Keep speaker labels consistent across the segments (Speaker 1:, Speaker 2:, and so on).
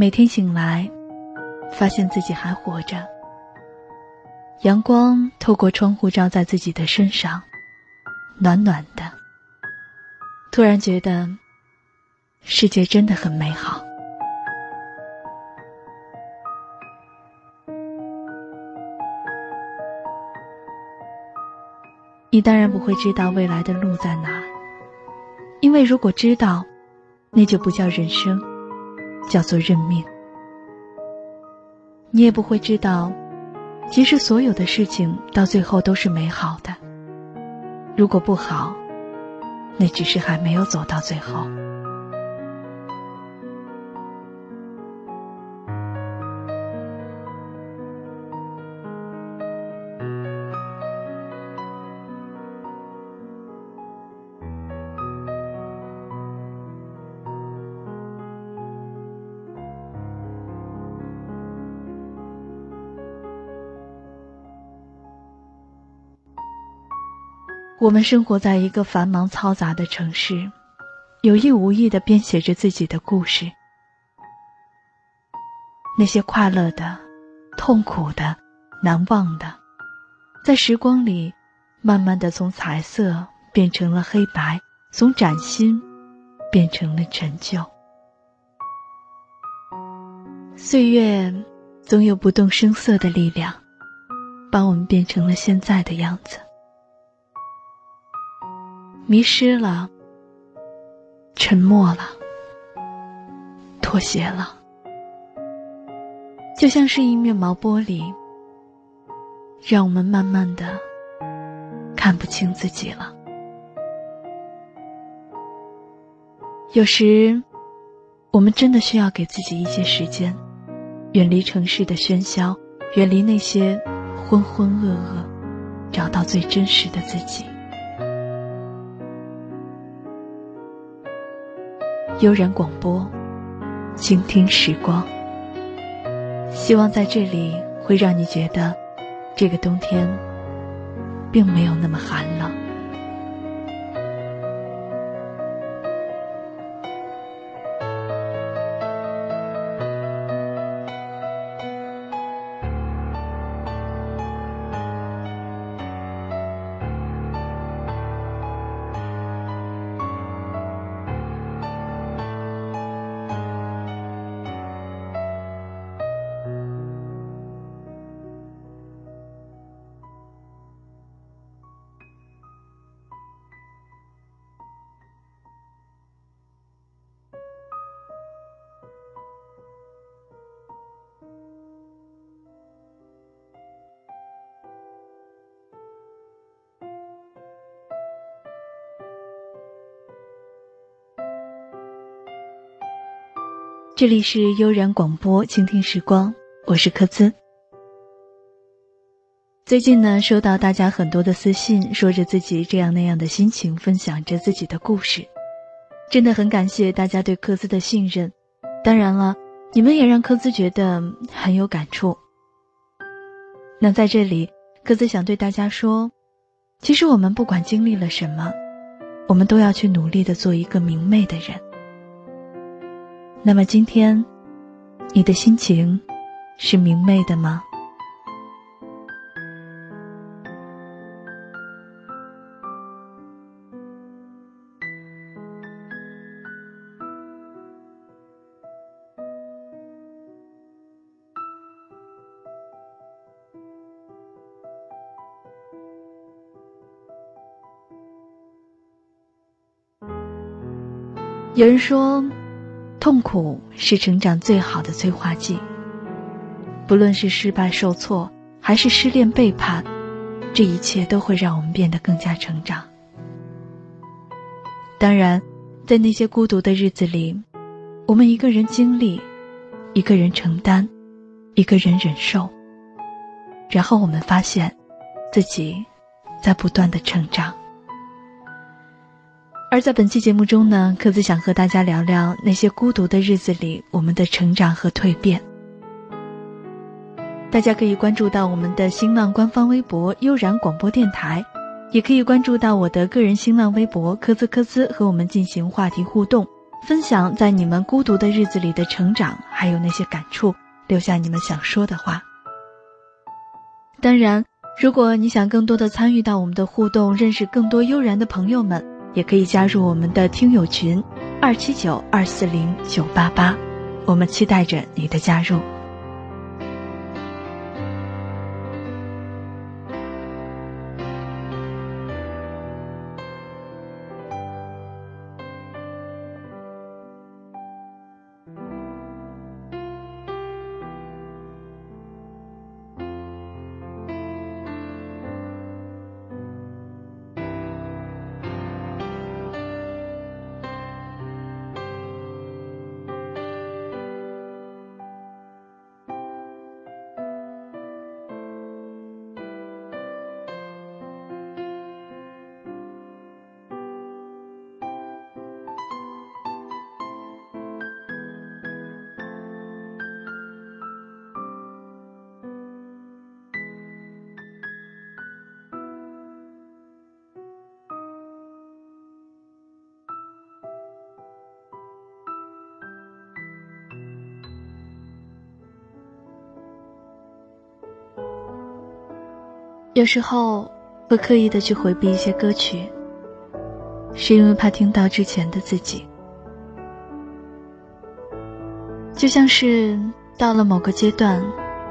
Speaker 1: 每天醒来，发现自己还活着。阳光透过窗户照在自己的身上，暖暖的。突然觉得，世界真的很美好。你当然不会知道未来的路在哪，因为如果知道，那就不叫人生，叫做认命。你也不会知道，其实所有的事情到最后都是美好的。如果不好，那只是还没有走到最后。我们生活在一个繁忙嘈杂的城市，有意无意的编写着自己的故事。那些快乐的、痛苦的、难忘的，在时光里，慢慢的从彩色变成了黑白，从崭新变成了陈旧。岁月总有不动声色的力量，把我们变成了现在的样子。迷失了，沉默了，妥协了，就像是一面毛玻璃，让我们慢慢的看不清自己了。有时，我们真的需要给自己一些时间，远离城市的喧嚣，远离那些浑浑噩噩，找到最真实的自己。悠然广播，倾听时光。希望在这里会让你觉得，这个冬天并没有那么寒冷。这里是悠然广播，倾听时光，我是柯兹。最近呢，收到大家很多的私信，说着自己这样那样的心情，分享着自己的故事，真的很感谢大家对柯兹的信任。当然了，你们也让柯兹觉得很有感触。那在这里，柯兹想对大家说，其实我们不管经历了什么，我们都要去努力的做一个明媚的人。那么今天，你的心情是明媚的吗？有人说。痛苦是成长最好的催化剂。不论是失败受挫，还是失恋背叛，这一切都会让我们变得更加成长。当然，在那些孤独的日子里，我们一个人经历，一个人承担，一个人忍受，然后我们发现，自己在不断的成长。而在本期节目中呢，科子想和大家聊聊那些孤独的日子里我们的成长和蜕变。大家可以关注到我们的新浪官方微博“悠然广播电台”，也可以关注到我的个人新浪微博“科兹科兹”和我们进行话题互动，分享在你们孤独的日子里的成长，还有那些感触，留下你们想说的话。当然，如果你想更多的参与到我们的互动，认识更多悠然的朋友们，也可以加入我们的听友群二七九二四零九八八，我们期待着你的加入。有时候会刻意的去回避一些歌曲，是因为怕听到之前的自己。就像是到了某个阶段，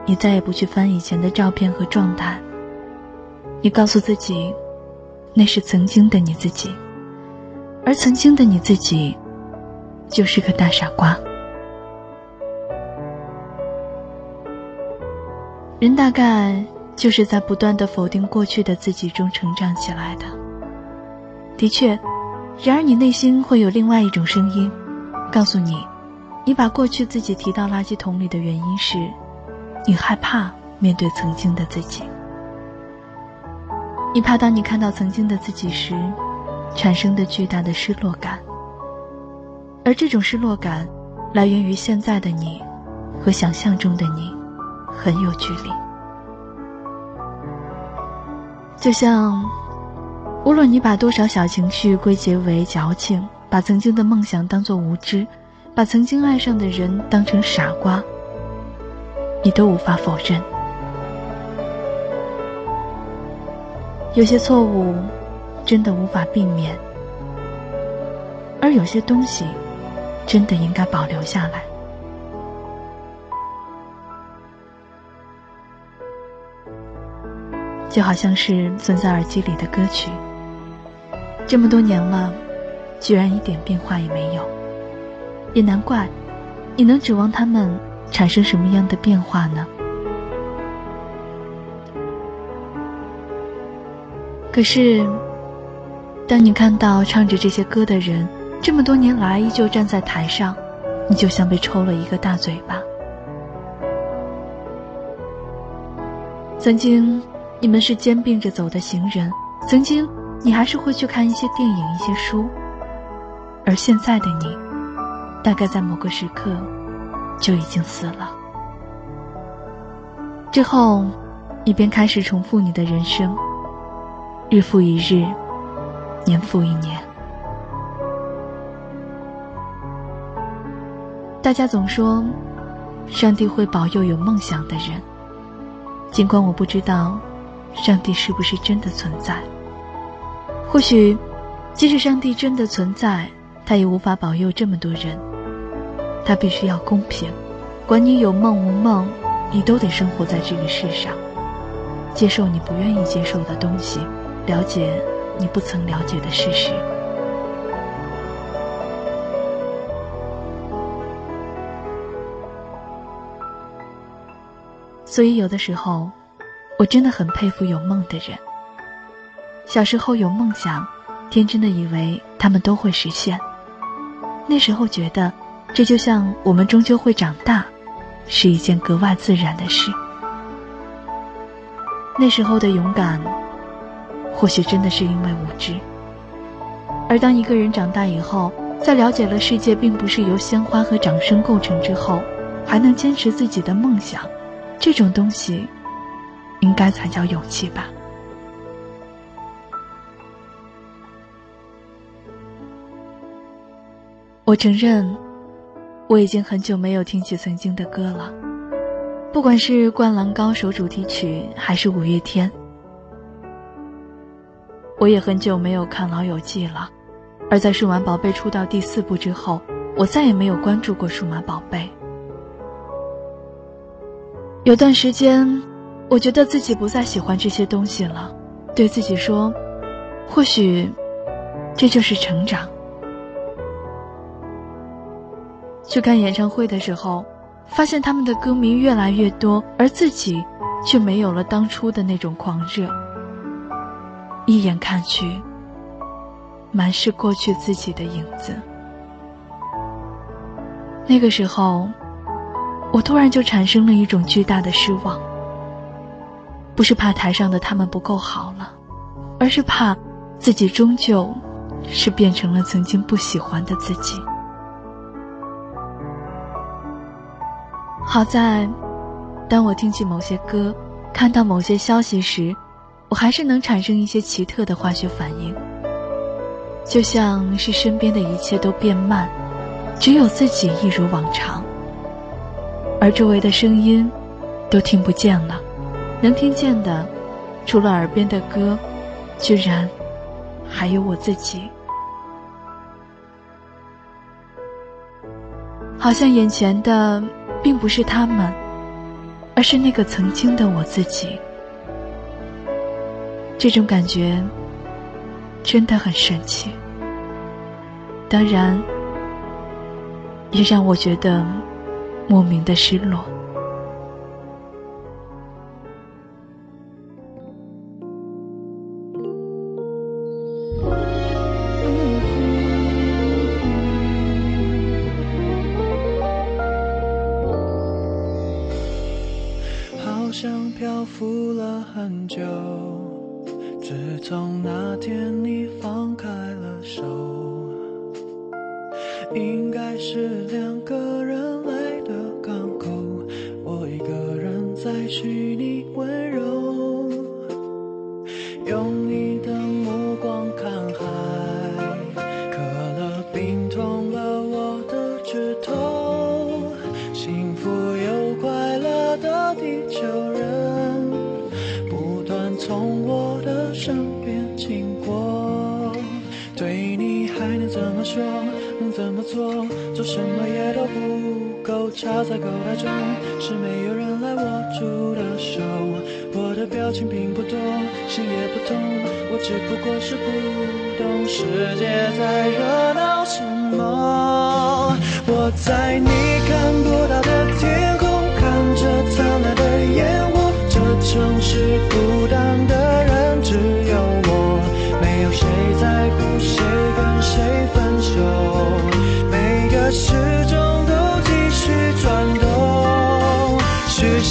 Speaker 1: 你再也不去翻以前的照片和状态，你告诉自己，那是曾经的你自己，而曾经的你自己，就是个大傻瓜。人大概。就是在不断的否定过去的自己中成长起来的。的确，然而你内心会有另外一种声音，告诉你，你把过去自己提到垃圾桶里的原因是，你害怕面对曾经的自己。你怕当你看到曾经的自己时，产生的巨大的失落感。而这种失落感，来源于现在的你，和想象中的你，很有距离。就像，无论你把多少小情绪归结为矫情，把曾经的梦想当作无知，把曾经爱上的人当成傻瓜，你都无法否认。有些错误真的无法避免，而有些东西真的应该保留下来。就好像是存在耳机里的歌曲，这么多年了，居然一点变化也没有，也难怪，你能指望他们产生什么样的变化呢？可是，当你看到唱着这些歌的人，这么多年来依旧站在台上，你就像被抽了一个大嘴巴。曾经。你们是肩并着走的行人，曾经你还是会去看一些电影、一些书，而现在的你，大概在某个时刻就已经死了。之后，你便开始重复你的人生，日复一日，年复一年。大家总说，上帝会保佑有梦想的人，尽管我不知道。上帝是不是真的存在？或许，即使上帝真的存在，他也无法保佑这么多人。他必须要公平，管你有梦无梦，你都得生活在这个世上，接受你不愿意接受的东西，了解你不曾了解的事实。所以，有的时候。我真的很佩服有梦的人。小时候有梦想，天真的以为他们都会实现。那时候觉得，这就像我们终究会长大，是一件格外自然的事。那时候的勇敢，或许真的是因为无知。而当一个人长大以后，在了解了世界并不是由鲜花和掌声构成之后，还能坚持自己的梦想，这种东西。应该才叫勇气吧。我承认，我已经很久没有听起曾经的歌了，不管是《灌篮高手》主题曲，还是五月天。我也很久没有看《老友记》了，而在《数码宝贝》出到第四部之后，我再也没有关注过《数码宝贝》。有段时间，我觉得自己不再喜欢这些东西了，对自己说，或许这就是成长。去看演唱会的时候，发现他们的歌迷越来越多，而自己却没有了当初的那种狂热。一眼看去，满是过去自己的影子。那个时候，我突然就产生了一种巨大的失望。不是怕台上的他们不够好了，而是怕自己终究是变成了曾经不喜欢的自己。好在，当我听起某些歌，看到某些消息时，我还是能产生一些奇特的化学反应，就像是身边的一切都变慢，只有自己一如往常，而周围的声音都听不见了，能听见的，除了耳边的歌，居然还有我自己，好像眼前的。并不是他们，而是那个曾经的我自己。这种感觉真的很神奇，当然，也让我觉得莫名的失落。
Speaker 2: 漂浮了很久，自从那天你放开了手，应该是两个在口袋中，是没有人来握住的手。我的表情并不多，心也不痛，我只不过是不懂世界在热闹什么。我在你看不到的天空，看着灿烂的烟火，这城市孤单的人只有我，没有谁在乎谁跟谁分手。每个时钟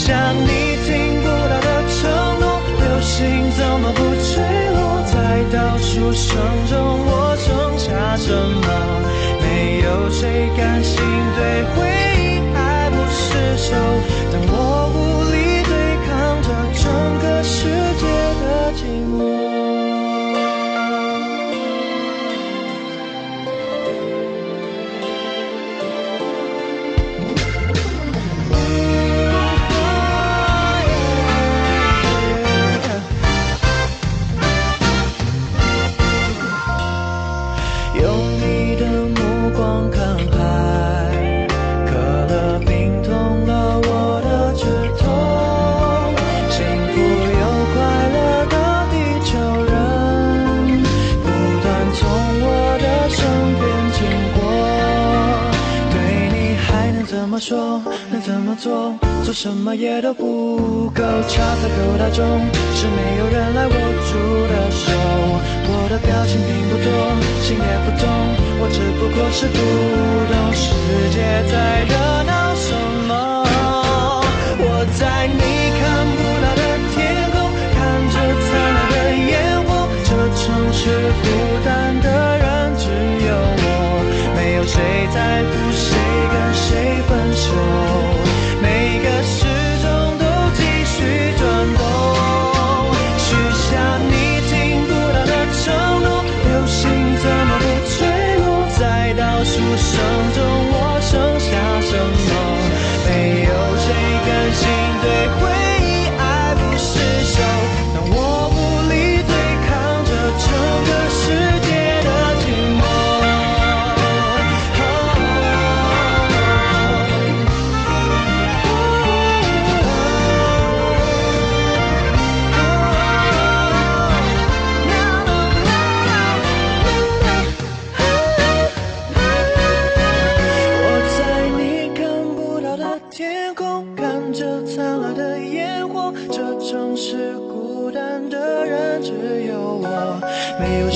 Speaker 2: 像你听不到的承诺。流星怎么不坠落？在倒数声中，我剩下什么？没有谁甘心对回忆爱不释手，不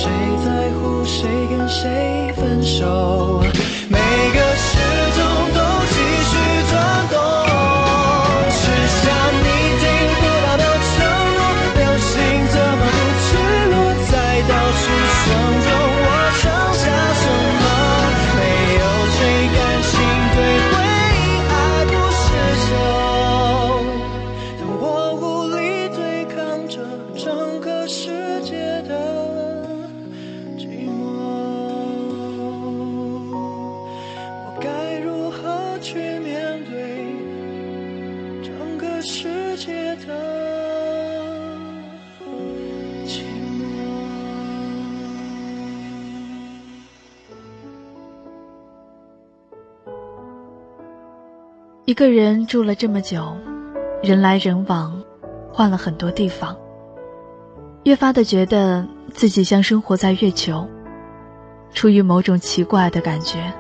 Speaker 2: 没
Speaker 1: 一个人住了这么久，人来人往，换了很多地方，越发的觉得自己像生活在月球，出于某种奇怪的感觉，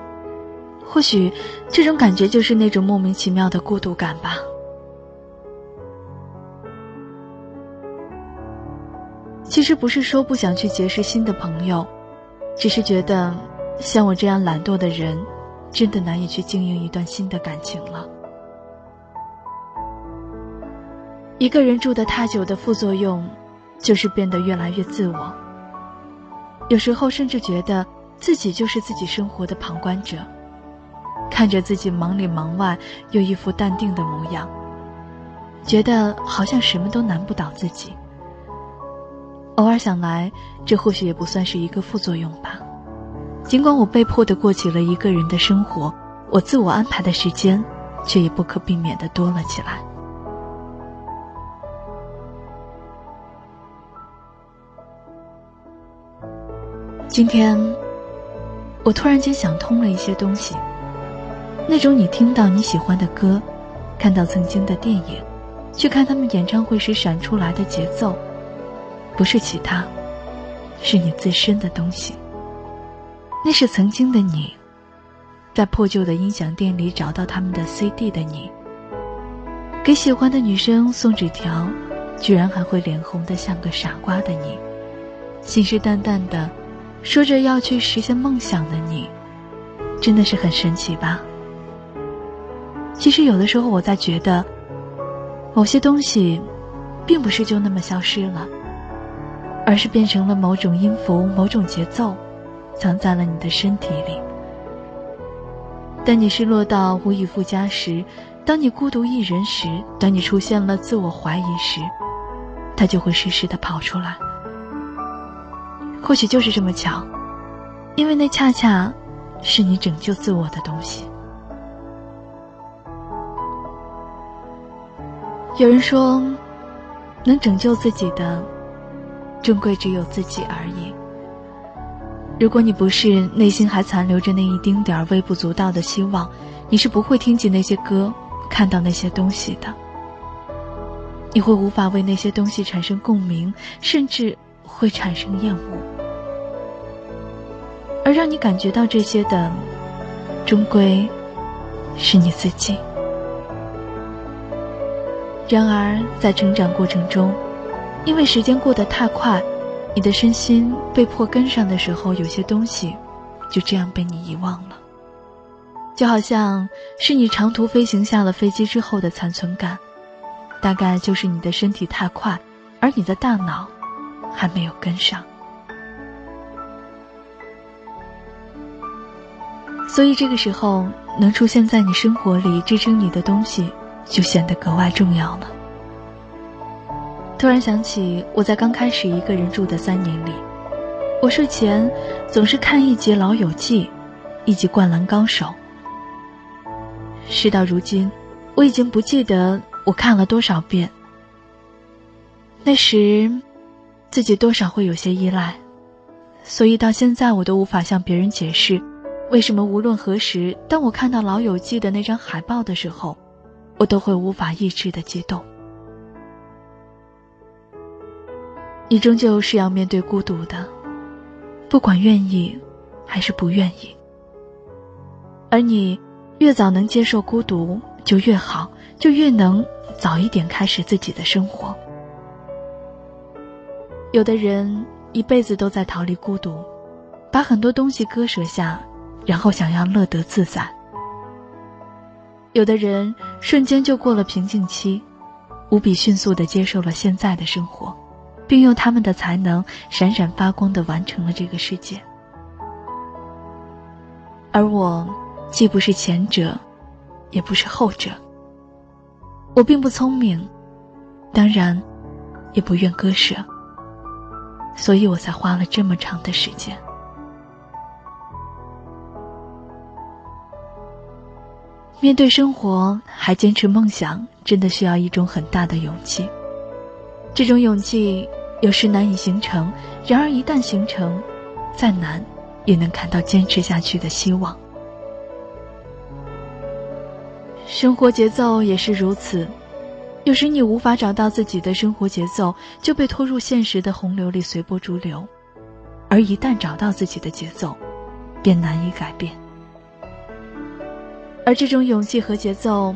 Speaker 1: 或许这种感觉就是那种莫名其妙的孤独感吧。其实不是说不想去结识新的朋友，只是觉得像我这样懒惰的人，真的难以去经营一段新的感情了。一个人住得太久的副作用，就是变得越来越自我。有时候甚至觉得自己就是自己生活的旁观者，看着自己忙里忙外又一副淡定的模样，觉得好像什么都难不倒自己。偶尔想来，这或许也不算是一个副作用吧。尽管我被迫的过起了一个人的生活，我自我安排的时间，却也不可避免的多了起来。今天，我突然间想通了一些东西。那种你听到你喜欢的歌，看到曾经的电影，去看他们演唱会时闪出来的节奏，不是其他，是你自身的东西。那是曾经的你，在破旧的音响店里找到他们的 CD 的你，给喜欢的女生送纸条，居然还会脸红的像个傻瓜的你，信誓旦旦的。说着要去实现梦想的你，真的是很神奇吧？其实有的时候我在觉得，某些东西，并不是就那么消失了，而是变成了某种音符、某种节奏，藏在了你的身体里。当你失落到无以复加时，当你孤独一人时，当你出现了自我怀疑时，它就会适时的跑出来。或许就是这么巧，因为那恰恰是你拯救自我的东西。有人说，能拯救自己的，终归只有自己而已。如果你不是内心还残留着那一丁点儿微不足道的希望，你是不会听见那些歌，看到那些东西的。你会无法为那些东西产生共鸣，甚至会产生厌恶。而让你感觉到这些的，终归是你自己。然而，在成长过程中，因为时间过得太快，你的身心被迫跟上的时候，有些东西就这样被你遗忘了。就好像是你长途飞行下了飞机之后的残存感，大概就是你的身体太快，而你的大脑还没有跟上。所以这个时候，能出现在你生活里支撑你的东西，就显得格外重要了。突然想起我在刚开始一个人住的三年里，我睡前总是看一集《老友记》，一集《灌篮高手》。事到如今，我已经不记得我看了多少遍。那时，自己多少会有些依赖，所以到现在我都无法向别人解释。为什么无论何时，当我看到《老友记》的那张海报的时候，我都会无法抑制的激动？你终究是要面对孤独的，不管愿意还是不愿意。而你越早能接受孤独，就越好，就越能早一点开始自己的生活。有的人一辈子都在逃离孤独，把很多东西割舍下，然后想要乐得自在。有的人瞬间就过了瓶颈期，无比迅速的接受了现在的生活，并用他们的才能闪闪发光的完成了这个世界。而我，既不是前者，也不是后者。我并不聪明，当然，也不愿割舍，所以我才花了这么长的时间。面对生活还坚持梦想，真的需要一种很大的勇气。这种勇气有时难以形成，然而一旦形成，再难也能看到坚持下去的希望。生活节奏也是如此，有时你无法找到自己的生活节奏，就被拖入现实的洪流里随波逐流；而一旦找到自己的节奏，便难以改变。而这种勇气和节奏，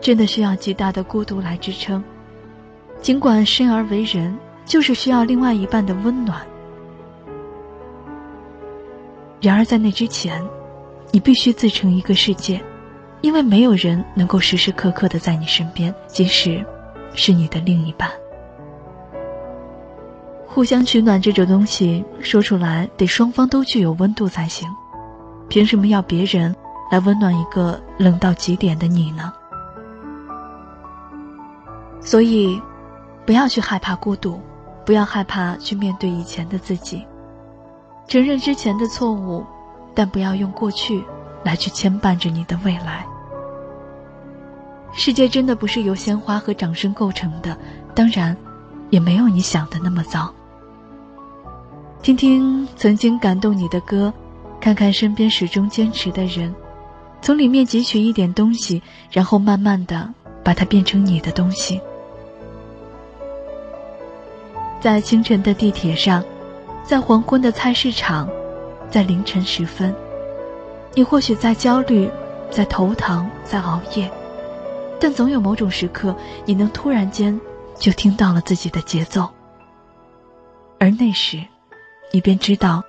Speaker 1: 真的需要极大的孤独来支撑。尽管生而为人，就是需要另外一半的温暖。然而在那之前，你必须自成一个世界，因为没有人能够时时刻刻的在你身边，即使是你的另一半。互相取暖这种东西，说出来得双方都具有温度才行。凭什么要别人？来温暖一个冷到极点的你呢？所以，不要去害怕孤独，不要害怕去面对以前的自己，承认之前的错误，但不要用过去来去牵绊着你的未来。世界真的不是由鲜花和掌声构成的，当然，也没有你想的那么糟。听听曾经感动你的歌，看看身边始终坚持的人。从里面汲取一点东西，然后慢慢的把它变成你的东西。在清晨的地铁上，在黄昏的菜市场，在凌晨时分，你或许在焦虑，在头疼，在熬夜，但总有某种时刻，你能突然间就听到了自己的节奏。而那时，你便知道，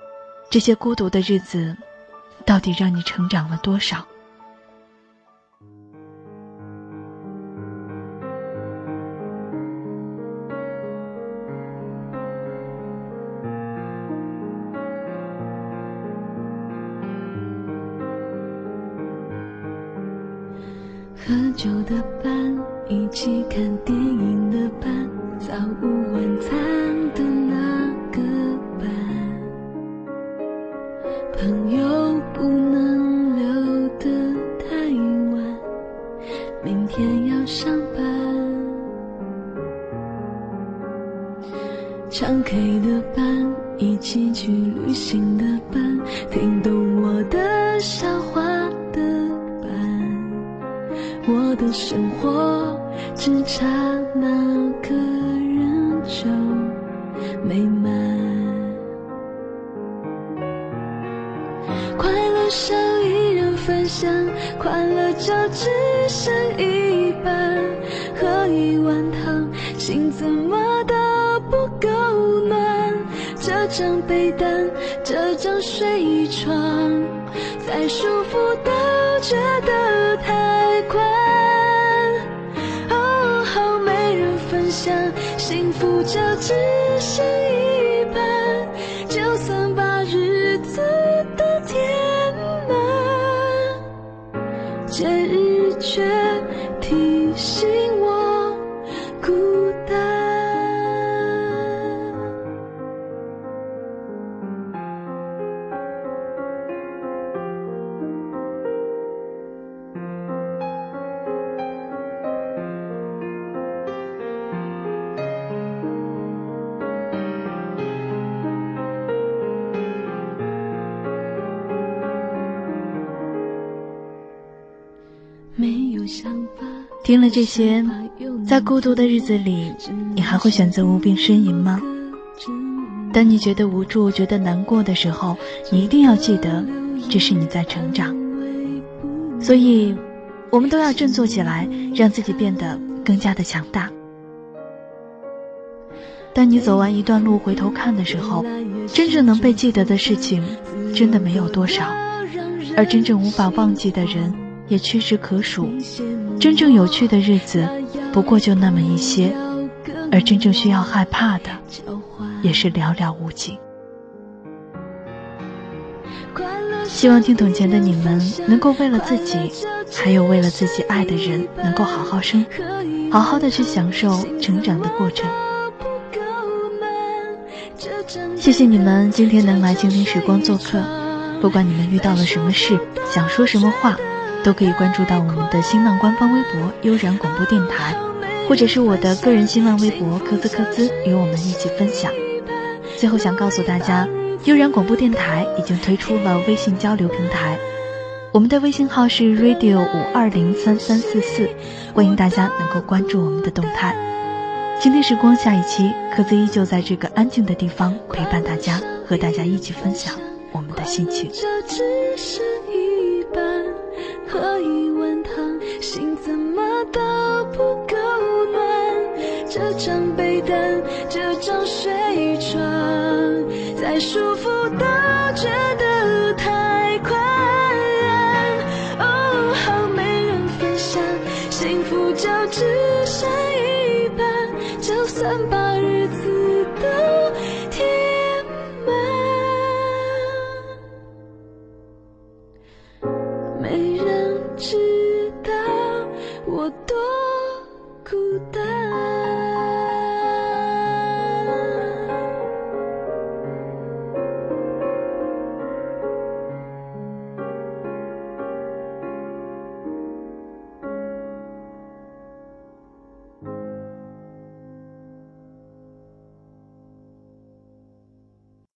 Speaker 1: 这些孤独的日子，到底让你成长了多少。
Speaker 3: 酒的伴，一起看电影的伴，早午晚餐的那个少一人分享，快乐就只剩一半。喝一碗汤，心怎么都不够暖。这张被单，这张睡床，再舒服都觉得太宽。哦，没人分享幸福就只剩一节
Speaker 1: 听了这些，在孤独的日子里，你还会选择无病呻吟吗？当你觉得无助、觉得难过的时候，你一定要记得，这是你在成长。所以，我们都要振作起来，让自己变得更加的强大。当你走完一段路回头看的时候，真正能被记得的事情真的没有多少，而真正无法忘记的人也屈指可数。真正有趣的日子不过就那么一些，而真正需要害怕的也是寥寥无几。希望听懂前的你们能够为了自己，还有为了自己爱的人，能够好好生，好好的去享受成长的过程。谢谢你们今天能来倾听时光做客，不管你们遇到了什么事，想说什么话，都可以关注到我们的新浪官方微博悠然广播电台，或者是我的个人新浪微博科兹科兹，与我们一起分享。最后想告诉大家。悠然广播电台已经推出了微信交流平台，我们的微信号是 radio 五二零三三四四，欢迎大家能够关注我们的动态。今天时光下一期，科兹依旧在这个安静的地方陪伴大家，和大家一起分享我们的心情。
Speaker 3: 喝一碗汤，心怎么都不够暖。这张被单，这张睡床。再舒服